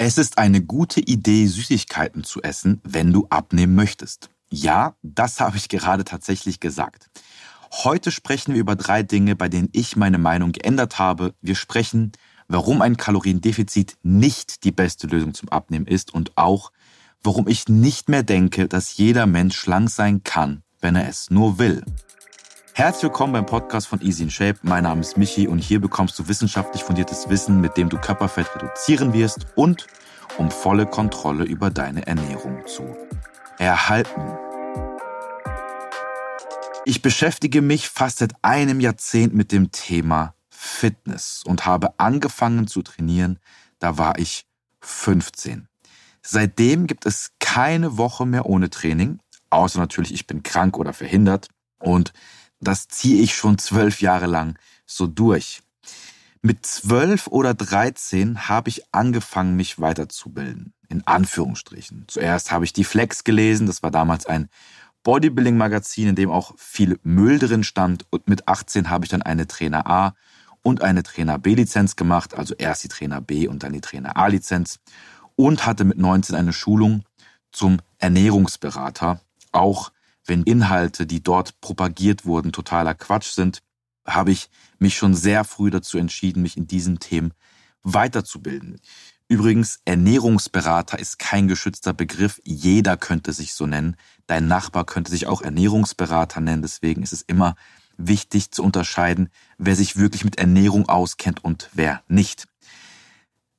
Es ist eine gute Idee, Süßigkeiten zu essen, wenn du abnehmen möchtest. Ja, das habe ich gerade tatsächlich gesagt. Heute sprechen wir über drei Dinge, bei denen ich meine Meinung geändert habe. Wir sprechen, warum ein Kaloriendefizit nicht die beste Lösung zum Abnehmen ist und auch, warum ich nicht mehr denke, dass jeder Mensch schlank sein kann, wenn er es nur will. Herzlich willkommen beim Podcast von Easy in Shape. Mein Name ist Michi und hier bekommst du wissenschaftlich fundiertes Wissen, mit dem du Körperfett reduzieren wirst und um volle Kontrolle über deine Ernährung zu erhalten. Ich beschäftige mich fast seit einem Jahrzehnt mit dem Thema Fitness und habe angefangen zu trainieren, da war ich 15. Seitdem gibt es keine Woche mehr ohne Training, außer natürlich ich bin krank oder verhindert und das ziehe ich schon zwölf Jahre lang so durch. Mit zwölf oder dreizehn habe ich angefangen, mich weiterzubilden. In Anführungsstrichen. Zuerst habe ich die Flex gelesen. Das war damals ein Bodybuilding-Magazin, in dem auch viel Müll drin stand. Und mit 18 habe ich dann eine Trainer A und eine Trainer B-Lizenz gemacht. Also erst die Trainer B und dann die Trainer A-Lizenz. Und hatte mit 19 eine Schulung zum Ernährungsberater. Auch wenn Inhalte, die dort propagiert wurden, totaler Quatsch sind, habe ich mich schon sehr früh dazu entschieden, mich in diesen Themen weiterzubilden. Übrigens, Ernährungsberater ist kein geschützter Begriff. Jeder könnte sich so nennen. Dein Nachbar könnte sich auch Ernährungsberater nennen. Deswegen ist es immer wichtig zu unterscheiden, wer sich wirklich mit Ernährung auskennt und wer nicht.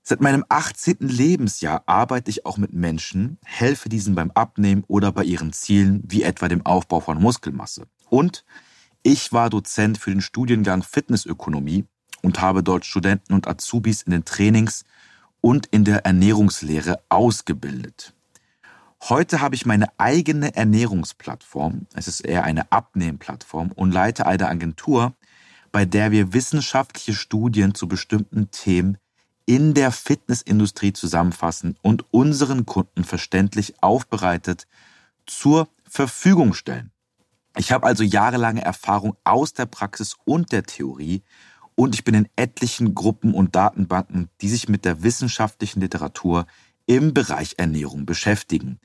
Seit meinem 18. Lebensjahr arbeite ich auch mit Menschen, helfe diesen beim Abnehmen oder bei ihren Zielen, wie etwa dem Aufbau von Muskelmasse. Und ich war Dozent für den Studiengang Fitnessökonomie und habe dort Studenten und Azubis in den Trainings und in der Ernährungslehre ausgebildet. Heute habe ich meine eigene Ernährungsplattform, es ist eher eine Abnehmplattform und leite eine Agentur, bei der wir wissenschaftliche Studien zu bestimmten Themen in der Fitnessindustrie zusammenfassen und unseren Kunden verständlich aufbereitet zur Verfügung stellen. Ich habe also jahrelange Erfahrung aus der Praxis und der Theorie und ich bin in etlichen Gruppen und Datenbanken, die sich mit der wissenschaftlichen Literatur im Bereich Ernährung beschäftigen.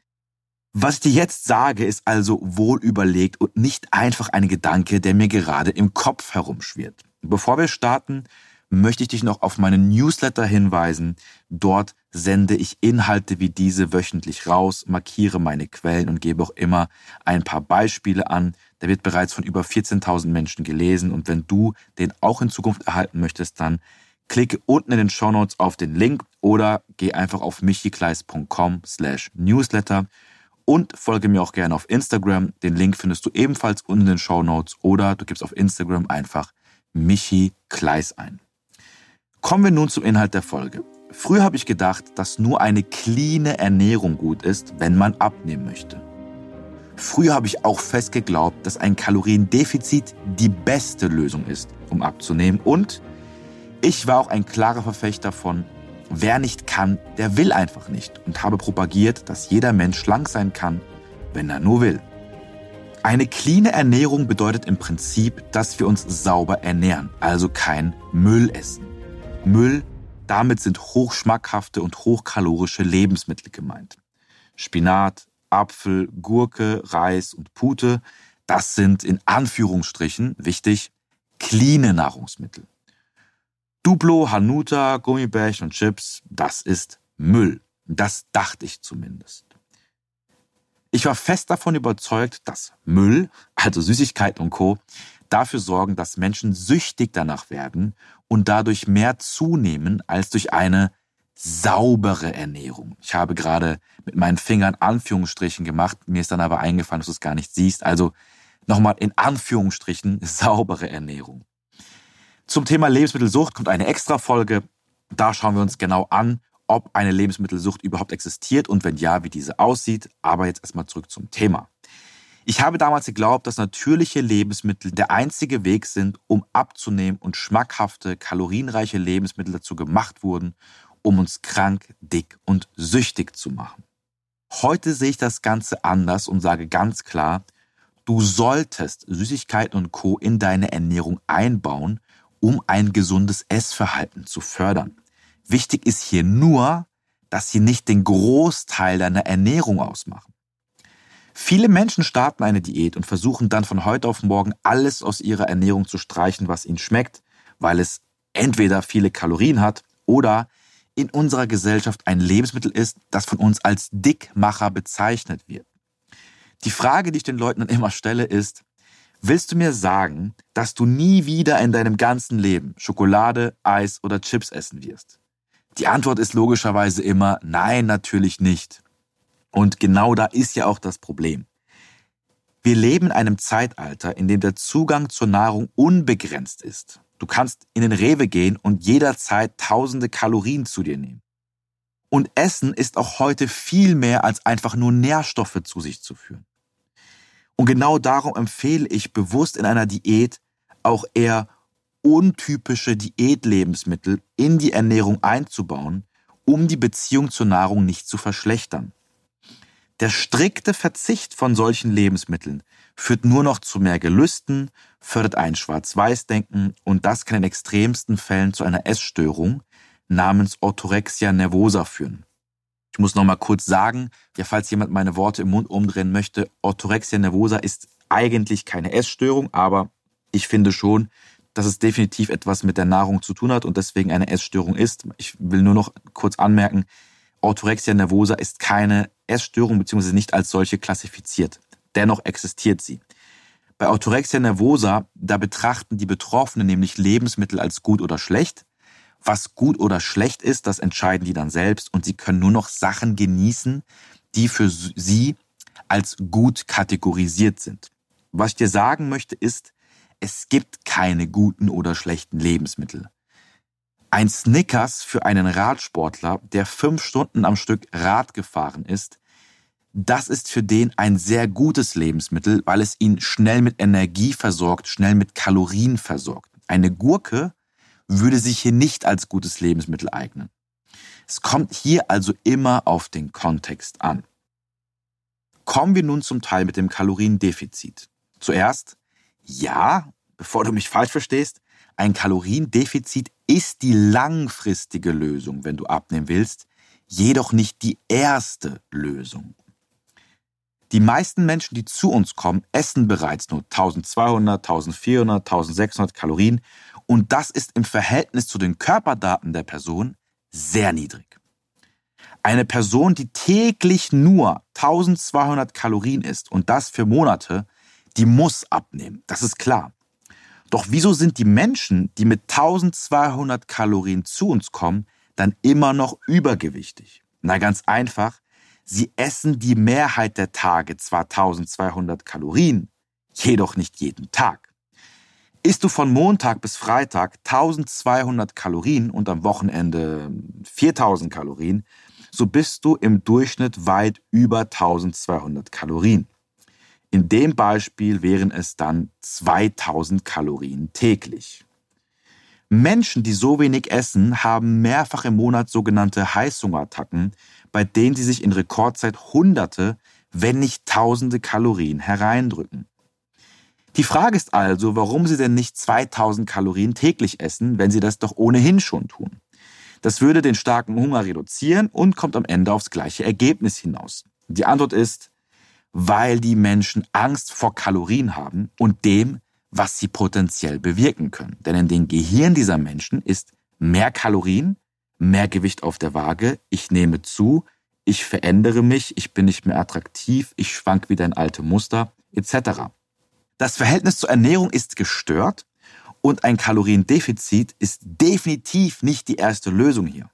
Was ich dir jetzt sage, ist also wohl überlegt und nicht einfach ein Gedanke, der mir gerade im Kopf herumschwirrt. Bevor wir starten, möchte ich dich noch auf meinen Newsletter hinweisen. Dort sende ich Inhalte wie diese wöchentlich raus, markiere meine Quellen und gebe auch immer ein paar Beispiele an. Der wird bereits von über 14.000 Menschen gelesen und wenn du den auch in Zukunft erhalten möchtest, dann klicke unten in den Show Notes auf den Link oder geh einfach auf michikleis.com slash newsletter und folge mir auch gerne auf Instagram. Den Link findest du ebenfalls unten in den Show Notes oder du gibst auf Instagram einfach Michi Kleis ein. Kommen wir nun zum Inhalt der Folge. Früher habe ich gedacht, dass nur eine cleane Ernährung gut ist, wenn man abnehmen möchte. Früher habe ich auch fest geglaubt, dass ein Kaloriendefizit die beste Lösung ist, um abzunehmen. Und ich war auch ein klarer Verfechter von, wer nicht kann, der will einfach nicht. Und habe propagiert, dass jeder Mensch schlank sein kann, wenn er nur will. Eine cleane Ernährung bedeutet im Prinzip, dass wir uns sauber ernähren, also kein Müll essen. Müll, damit sind hochschmackhafte und hochkalorische Lebensmittel gemeint. Spinat, Apfel, Gurke, Reis und Pute, das sind in Anführungsstrichen, wichtig, cleane Nahrungsmittel. Duplo, Hanuta, Gummibärchen und Chips, das ist Müll. Das dachte ich zumindest. Ich war fest davon überzeugt, dass Müll, also Süßigkeiten und Co., dafür sorgen, dass Menschen süchtig danach werden und dadurch mehr zunehmen als durch eine saubere Ernährung. Ich habe gerade mit meinen Fingern Anführungsstrichen gemacht, mir ist dann aber eingefallen, dass du es gar nicht siehst. Also nochmal in Anführungsstrichen saubere Ernährung. Zum Thema Lebensmittelsucht kommt eine extra Folge. Da schauen wir uns genau an, ob eine Lebensmittelsucht überhaupt existiert und wenn ja, wie diese aussieht. Aber jetzt erstmal zurück zum Thema. Ich habe damals geglaubt, dass natürliche Lebensmittel der einzige Weg sind, um abzunehmen und schmackhafte, kalorienreiche Lebensmittel dazu gemacht wurden, um uns krank, dick und süchtig zu machen. Heute sehe ich das Ganze anders und sage ganz klar, du solltest Süßigkeiten und Co. in deine Ernährung einbauen, um ein gesundes Essverhalten zu fördern. Wichtig ist hier nur, dass sie nicht den Großteil deiner Ernährung ausmachen. Viele Menschen starten eine Diät und versuchen dann von heute auf morgen alles aus ihrer Ernährung zu streichen, was ihnen schmeckt, weil es entweder viele Kalorien hat oder in unserer Gesellschaft ein Lebensmittel ist, das von uns als Dickmacher bezeichnet wird. Die Frage, die ich den Leuten dann immer stelle, ist, willst du mir sagen, dass du nie wieder in deinem ganzen Leben Schokolade, Eis oder Chips essen wirst? Die Antwort ist logischerweise immer, nein, natürlich nicht. Und genau da ist ja auch das Problem. Wir leben in einem Zeitalter, in dem der Zugang zur Nahrung unbegrenzt ist. Du kannst in den Rewe gehen und jederzeit tausende Kalorien zu dir nehmen. Und Essen ist auch heute viel mehr als einfach nur Nährstoffe zu sich zu führen. Und genau darum empfehle ich bewusst in einer Diät auch eher untypische Diätlebensmittel in die Ernährung einzubauen, um die Beziehung zur Nahrung nicht zu verschlechtern. Der strikte Verzicht von solchen Lebensmitteln führt nur noch zu mehr Gelüsten, fördert ein Schwarz-Weiß-Denken und das kann in extremsten Fällen zu einer Essstörung namens Orthorexia nervosa führen. Ich muss noch mal kurz sagen, ja, falls jemand meine Worte im Mund umdrehen möchte, Orthorexia nervosa ist eigentlich keine Essstörung, aber ich finde schon, dass es definitiv etwas mit der Nahrung zu tun hat und deswegen eine Essstörung ist. Ich will nur noch kurz anmerken, Orthorexia nervosa ist keine Essstörung bzw. nicht als solche klassifiziert. Dennoch existiert sie. Bei Orthorexia nervosa, da betrachten die Betroffenen nämlich Lebensmittel als gut oder schlecht was gut oder schlecht ist, das entscheiden die dann selbst und sie können nur noch Sachen genießen, die für sie als gut kategorisiert sind. Was ich dir sagen möchte ist, es gibt keine guten oder schlechten Lebensmittel. Ein Snickers für einen Radsportler, der fünf Stunden am Stück Rad gefahren ist, das ist für den ein sehr gutes Lebensmittel, weil es ihn schnell mit Energie versorgt, schnell mit Kalorien versorgt. Eine Gurke würde sich hier nicht als gutes Lebensmittel eignen. Es kommt hier also immer auf den Kontext an. Kommen wir nun zum Teil mit dem Kaloriendefizit. Zuerst, ja, bevor du mich falsch verstehst, ein Kaloriendefizit ist die langfristige Lösung, wenn du abnehmen willst, jedoch nicht die erste Lösung. Die meisten Menschen, die zu uns kommen, essen bereits nur 1200, 1400, 1600 Kalorien und das ist im Verhältnis zu den Körperdaten der Person sehr niedrig. Eine Person, die täglich nur 1200 Kalorien isst und das für Monate, die muss abnehmen. Das ist klar. Doch wieso sind die Menschen, die mit 1200 Kalorien zu uns kommen, dann immer noch übergewichtig? Na ganz einfach, sie essen die Mehrheit der Tage zwar 1200 Kalorien, jedoch nicht jeden Tag. Isst du von Montag bis Freitag 1200 Kalorien und am Wochenende 4000 Kalorien, so bist du im Durchschnitt weit über 1200 Kalorien. In dem Beispiel wären es dann 2000 Kalorien täglich. Menschen, die so wenig essen, haben mehrfach im Monat sogenannte Heißhungerattacken, bei denen sie sich in Rekordzeit Hunderte, wenn nicht Tausende Kalorien hereindrücken. Die Frage ist also, warum Sie denn nicht 2000 Kalorien täglich essen, wenn Sie das doch ohnehin schon tun. Das würde den starken Hunger reduzieren und kommt am Ende aufs gleiche Ergebnis hinaus. Die Antwort ist, weil die Menschen Angst vor Kalorien haben und dem, was sie potenziell bewirken können. Denn in den Gehirn dieser Menschen ist mehr Kalorien, mehr Gewicht auf der Waage, ich nehme zu, ich verändere mich, ich bin nicht mehr attraktiv, ich schwank wieder in alte Muster, etc. Das Verhältnis zur Ernährung ist gestört und ein Kaloriendefizit ist definitiv nicht die erste Lösung hier.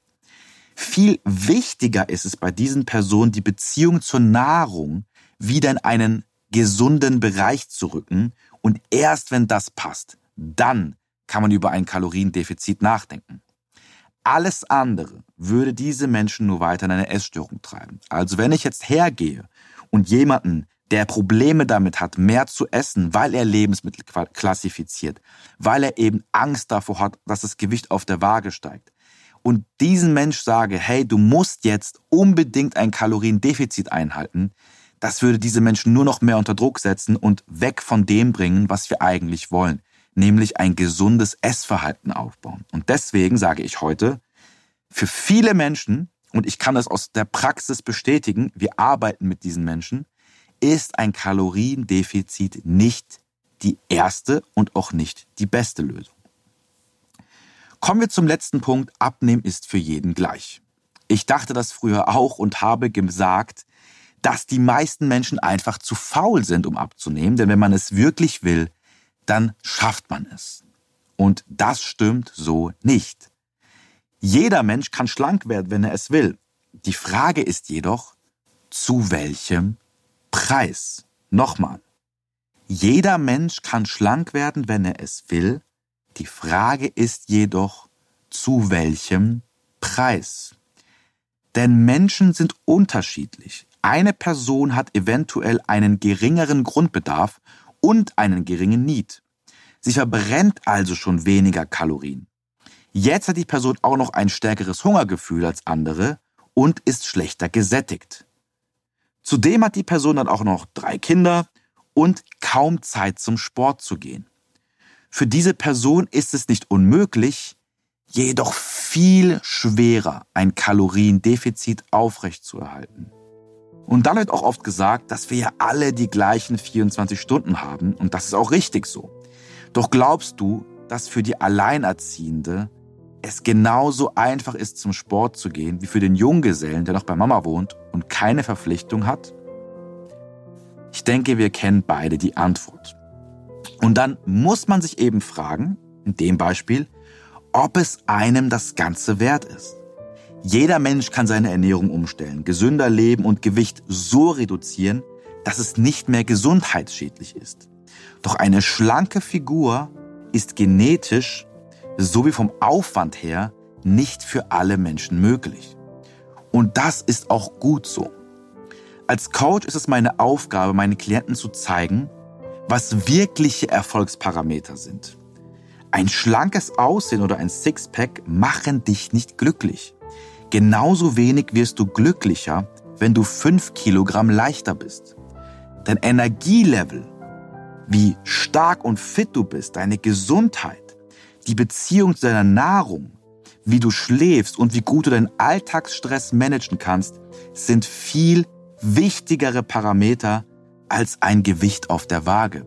Viel wichtiger ist es bei diesen Personen, die Beziehung zur Nahrung wieder in einen gesunden Bereich zu rücken und erst wenn das passt, dann kann man über ein Kaloriendefizit nachdenken. Alles andere würde diese Menschen nur weiter in eine Essstörung treiben. Also wenn ich jetzt hergehe und jemanden der Probleme damit hat, mehr zu essen, weil er Lebensmittel klassifiziert, weil er eben Angst davor hat, dass das Gewicht auf der Waage steigt. Und diesen Mensch sage, hey, du musst jetzt unbedingt ein Kaloriendefizit einhalten, das würde diese Menschen nur noch mehr unter Druck setzen und weg von dem bringen, was wir eigentlich wollen, nämlich ein gesundes Essverhalten aufbauen. Und deswegen sage ich heute, für viele Menschen und ich kann das aus der Praxis bestätigen, wir arbeiten mit diesen Menschen, ist ein Kaloriendefizit nicht die erste und auch nicht die beste Lösung. Kommen wir zum letzten Punkt. Abnehmen ist für jeden gleich. Ich dachte das früher auch und habe gesagt, dass die meisten Menschen einfach zu faul sind, um abzunehmen. Denn wenn man es wirklich will, dann schafft man es. Und das stimmt so nicht. Jeder Mensch kann schlank werden, wenn er es will. Die Frage ist jedoch, zu welchem Preis? Nochmal. Jeder Mensch kann schlank werden, wenn er es will. Die Frage ist jedoch, zu welchem Preis? Denn Menschen sind unterschiedlich. Eine Person hat eventuell einen geringeren Grundbedarf und einen geringen Need. Sie verbrennt also schon weniger Kalorien. Jetzt hat die Person auch noch ein stärkeres Hungergefühl als andere und ist schlechter gesättigt. Zudem hat die Person dann auch noch drei Kinder und kaum Zeit zum Sport zu gehen. Für diese Person ist es nicht unmöglich, jedoch viel schwerer, ein Kaloriendefizit aufrechtzuerhalten. Und dann wird auch oft gesagt, dass wir ja alle die gleichen 24 Stunden haben und das ist auch richtig so. Doch glaubst du, dass für die Alleinerziehende es genauso einfach ist, zum Sport zu gehen, wie für den Junggesellen, der noch bei Mama wohnt und keine Verpflichtung hat? Ich denke, wir kennen beide die Antwort. Und dann muss man sich eben fragen, in dem Beispiel, ob es einem das Ganze wert ist. Jeder Mensch kann seine Ernährung umstellen, gesünder leben und Gewicht so reduzieren, dass es nicht mehr gesundheitsschädlich ist. Doch eine schlanke Figur ist genetisch sowie vom Aufwand her nicht für alle Menschen möglich. Und das ist auch gut so. Als Coach ist es meine Aufgabe, meinen Klienten zu zeigen, was wirkliche Erfolgsparameter sind. Ein schlankes Aussehen oder ein Sixpack machen dich nicht glücklich. Genauso wenig wirst du glücklicher, wenn du fünf Kilogramm leichter bist. Dein Energielevel, wie stark und fit du bist, deine Gesundheit, die Beziehung zu deiner Nahrung, wie du schläfst und wie gut du deinen Alltagsstress managen kannst, sind viel wichtigere Parameter als ein Gewicht auf der Waage.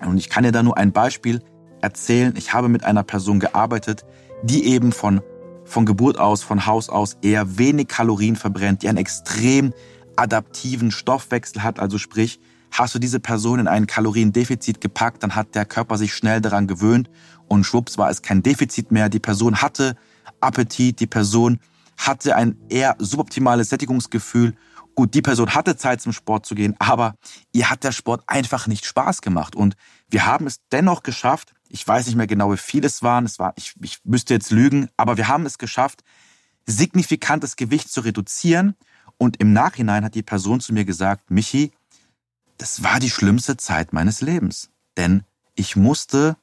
Und ich kann dir da nur ein Beispiel erzählen. Ich habe mit einer Person gearbeitet, die eben von von Geburt aus, von Haus aus eher wenig Kalorien verbrennt, die einen extrem adaptiven Stoffwechsel hat. Also sprich, hast du diese Person in ein Kaloriendefizit gepackt, dann hat der Körper sich schnell daran gewöhnt und schwupps war es kein Defizit mehr. Die Person hatte Appetit, die Person hatte ein eher suboptimales Sättigungsgefühl. Gut, die Person hatte Zeit zum Sport zu gehen, aber ihr hat der Sport einfach nicht Spaß gemacht. Und wir haben es dennoch geschafft, ich weiß nicht mehr genau, wie viel es waren. Es war, ich, ich müsste jetzt lügen, aber wir haben es geschafft, signifikant das Gewicht zu reduzieren. Und im Nachhinein hat die Person zu mir gesagt, Michi, das war die schlimmste Zeit meines Lebens. Denn ich musste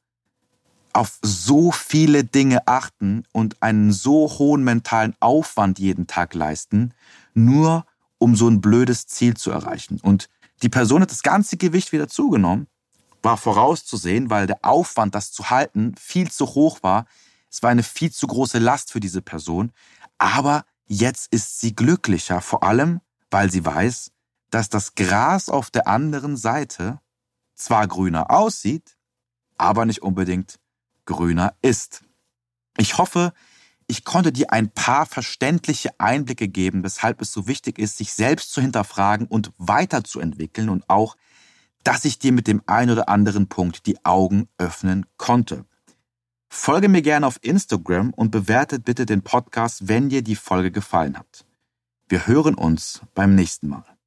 auf so viele Dinge achten und einen so hohen mentalen Aufwand jeden Tag leisten, nur um so ein blödes Ziel zu erreichen. Und die Person hat das ganze Gewicht wieder zugenommen war vorauszusehen, weil der Aufwand, das zu halten, viel zu hoch war. Es war eine viel zu große Last für diese Person. Aber jetzt ist sie glücklicher, vor allem, weil sie weiß, dass das Gras auf der anderen Seite zwar grüner aussieht, aber nicht unbedingt grüner ist. Ich hoffe, ich konnte dir ein paar verständliche Einblicke geben, weshalb es so wichtig ist, sich selbst zu hinterfragen und weiterzuentwickeln und auch dass ich dir mit dem ein oder anderen Punkt die Augen öffnen konnte. Folge mir gerne auf Instagram und bewertet bitte den Podcast, wenn dir die Folge gefallen hat. Wir hören uns beim nächsten Mal.